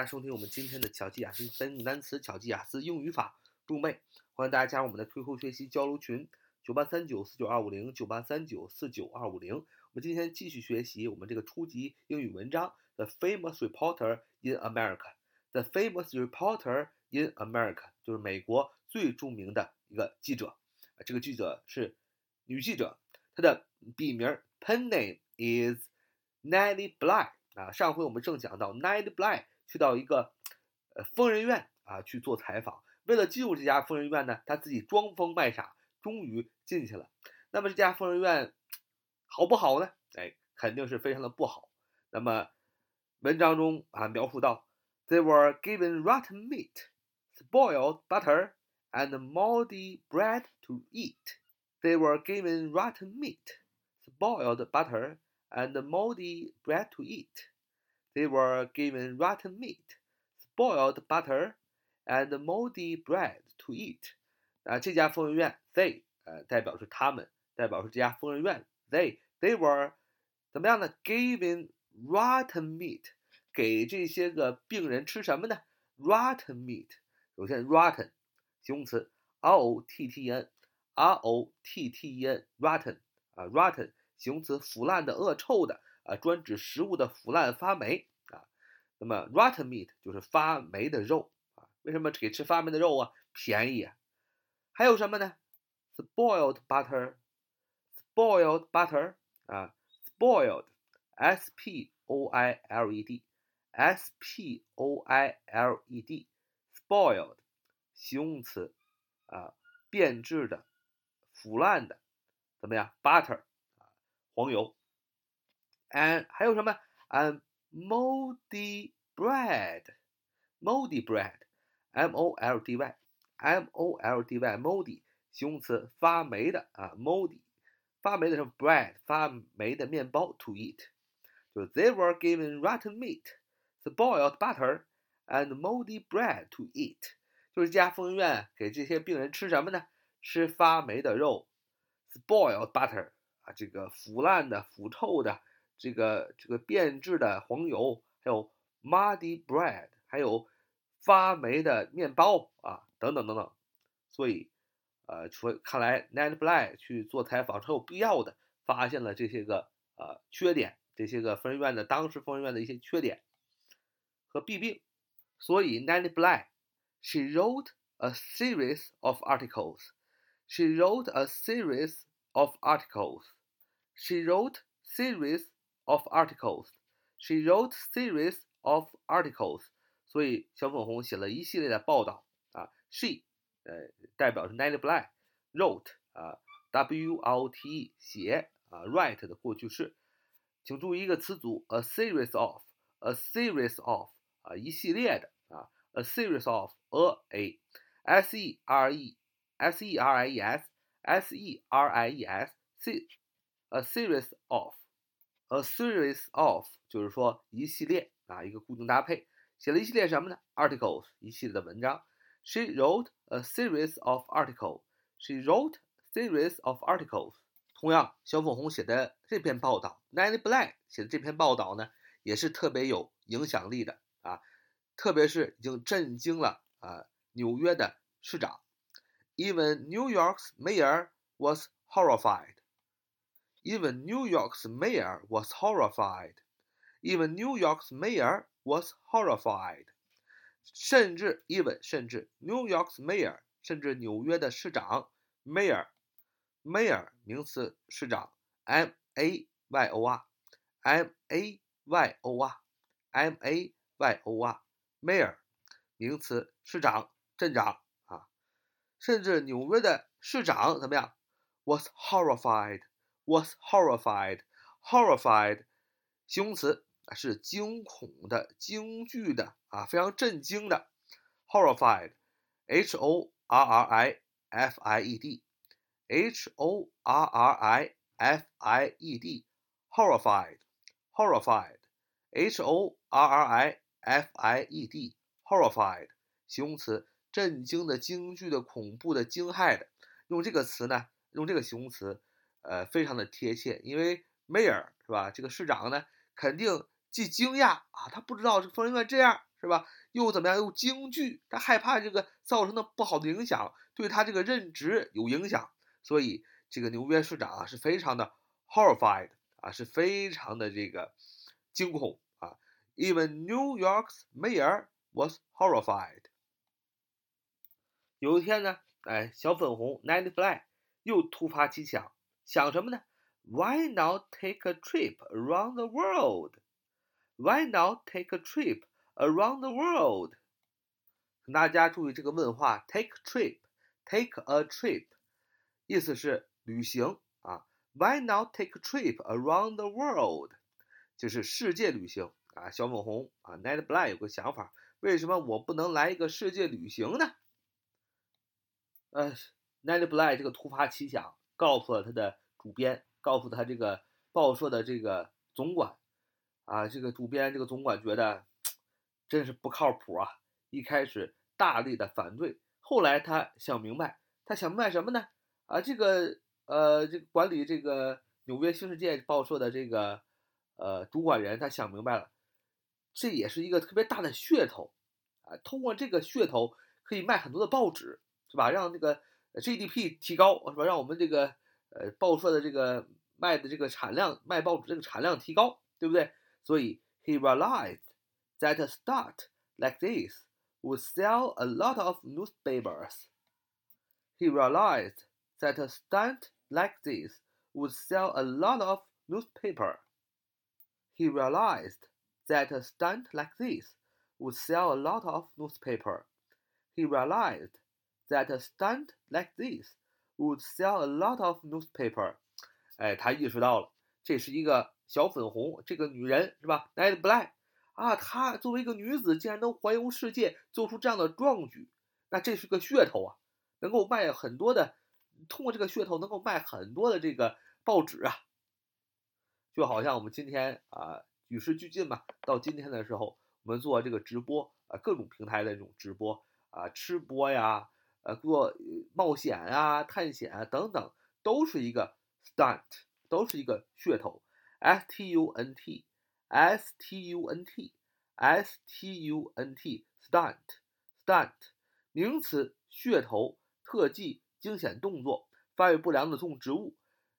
大家收听我们今天的巧记雅思单词、巧记雅思英语法入妹，欢迎大家加入我们的 QQ 学习交流群：九八三九四九二五零九八三九四九二五零。我们今天继续学习我们这个初级英语文章《The Famous Reporter in America》。The Famous Reporter in America 就是美国最著名的一个记者，这个记者是女记者，她的笔名 pen name is Nellie Bly。啊，上回我们正讲到 Nellie Bly。去到一个呃疯人院啊去做采访，为了进入这家疯人院呢，他自己装疯卖傻，终于进去了。那么这家疯人院好不好呢？哎，肯定是非常的不好。那么文章中啊描述到，They were given rotten meat, spoiled butter, and moldy bread to eat. They were given rotten meat, spoiled butter, and moldy bread to eat. They were given rotten meat, spoiled butter, and moldy bread to eat. 啊，这家疯人院，they 呃代表是他们，代表是这家疯人院，they they were 怎么样呢？Given rotten meat，给这些个病人吃什么呢？Rotten meat，首先 rotten 形容词，r o t t n，r o t t n，rotten 啊，rotten 形容词，腐烂的、恶臭的。 啊，专指食物的腐烂发霉啊。那么，rotten meat 就是发霉的肉啊。为什么给吃发霉的肉啊？便宜啊。还有什么呢？spoiled butter，spoiled butter 啊，spoiled，s p o i l e d，s p o i l e d，spoiled，形容词啊，变质的、腐烂的，怎么样？butter 啊，黄油。and 还有什么？and moldy bread，moldy bread，m o l d y，m o l d y，moldy 形容词，发霉的啊，moldy 发霉的什么？bread 发霉的面包 to eat，就 they were given rotten meat，spoiled butter and moldy bread to eat，就是这家疯人院给这些病人吃什么呢？吃发霉的肉，spoiled butter 啊，这个腐烂的、腐臭的。 这个这个变质的黄油，还有 muddy bread，还有发霉的面包啊，等等等等。所以，呃，说看来 Ned Bly 去做采访是有必要的，发现了这些个呃缺点，这些个疯人院的当时疯人院的一些缺点和弊病。所以 Ned Bly，she wrote a series of articles. She wrote a series of articles. She wrote series. of articles. She wrote series of articles. 所以小粉红写了一系列的报道啊。She 呃代表是 Nellie Bly wrote 啊 W O T E 写啊 write 的过去式。请注意一个词组 a series of a series of 啊一系列的啊 a series of a a s e r e s e r i e s s e r i e s c a series of A series of 就是说一系列啊，一个固定搭配，写了一系列什么呢？Articles 一系列的文章。She wrote a series of articles. She wrote series of articles. 同样，小粉红写的这篇报道，Nanny Black 写的这篇报道呢，也是特别有影响力的啊，特别是已经震惊了啊纽约的市长。Even New York's mayor was horrified. Even New York's mayor was horrified. Even New York's mayor was horrified. 甚至 even 甚至 New York's mayor 甚至纽约的市长 mayor mayor 名词市长 M A Y O R M A Y O R M A Y O R mayor 名词市长镇长啊，甚至纽约的市长怎么样？was horrified was horrified. Horrified，形容词是惊恐的、惊惧的啊，非常震惊的。Horrified，H O R R I F I E D，H O R R I F I E D，Horrified，Horrified，H O R R I F I E D，Horrified，形容词，震惊的、惊惧的、恐怖的、惊骇的。用这个词呢，用这个形容词。 呃，非常的贴切，因为 mayor 是吧？这个市长呢，肯定既惊讶啊，他不知道这疯人院这样是吧？又怎么样？又惊惧，他害怕这个造成的不好的影响，对他这个任职有影响，所以这个纽约市长啊是非常的 horrified 啊，是非常的这个惊恐啊。Even New York's mayor was horrified。有一天呢，哎，小粉红 Nanny Fly 又突发奇想，想什么呢？Why not take a trip around the world? Why not take a trip around the world? 请大家注意这个问话，take trip，take a trip，意思是旅行啊。Why not take a trip around the world？就是世界旅行啊。小粉红啊，Ned Black 有个想法，为什么我不能来一个世界旅行呢？呃，Ned Black 这个突发奇想，告诉了他的 主编，告诉他这个报社的这个总管，啊，这个主编这个总管觉得真是不靠谱啊！一开始大力的反对，后来他想明白，他想明白什么呢？啊，这个呃，这个管理这个纽约新世界报社的这个呃主管人，他想明白了，这也是一个特别大的噱头啊！通过这个噱头可以卖很多的报纸。是吧？让这个 GDP 提高，是吧？让我们这个呃报社的这个卖的这个产量，卖报纸这个产量提高，对不对？所以 he realized that a stunt like this would sell a lot of newspapers. He realized that a stunt like this would sell a lot of newspaper. He realized that a stunt like this would sell a lot of newspaper. He realized that a stunt like this would sell a lot of newspaper。哎，他意识到了，这是一个小粉红，这个女人是吧？Ned Black 啊，她作为一个女子，竟然能环游世界，做出这样的壮举，那这是个噱头啊，能够卖很多的，通过这个噱头能够卖很多的这个报纸啊。就好像我们今天啊，与时俱进嘛，到今天的时候，我们做这个直播啊，各种平台的这种直播啊，吃播呀。呃，做冒险啊、探险啊等等，都是一个 stunt，都是一个噱头。S T U N T，S T U N T，S T U N T，stunt，stunt，名词，噱头、特技、惊险动作、发育不良的动植物，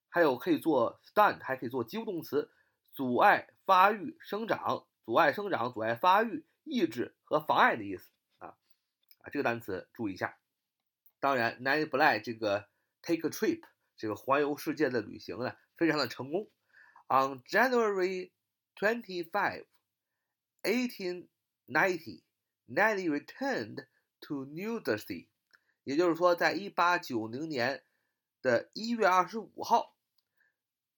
还有可以做 stunt，还可以做及物动词，阻碍发育生长，阻碍生长，阻碍发育，抑制和妨碍的意思啊啊，这个单词注意一下。当然 n a n Black 这个 take a trip 这个环游世界的旅行呢，非常的成功。On January twenty five, eighteen ninety, Nelly returned to New Jersey。也就是说，在一八九零年的一月二十五号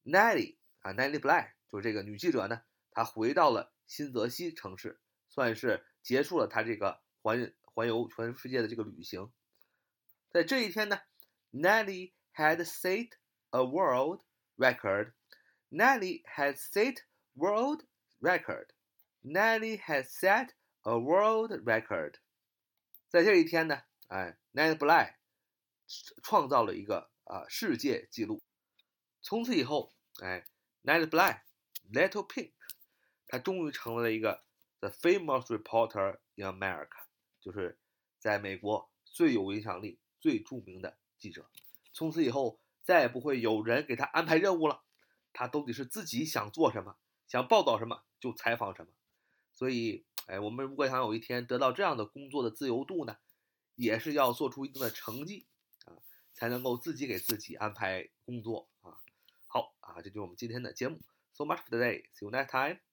，Nelly 啊，Nelly Bly 就是这个女记者呢，她回到了新泽西城市，算是结束了她这个环环游全世界的这个旅行。在这一天呢，Nelly had set a world record. Nelly had set world record. Nelly had set a world record. 在这一天呢，哎，Nelly Bly 创造了一个啊世界纪录。从此以后，哎，Nelly Bly Little Pink，他终于成为了一个 the famous reporter in America，就是在美国最有影响力。 最著名的记者，从此以后再也不会有人给他安排任务了，他都得是自己想做什么，想报道什么就采访什么。所以，哎，我们如果想有一天得到这样的工作的自由度呢，也是要做出一定的成绩啊，才能够自己给自己安排工作啊。好啊，这就是我们今天的节目。So much for today. See you next time.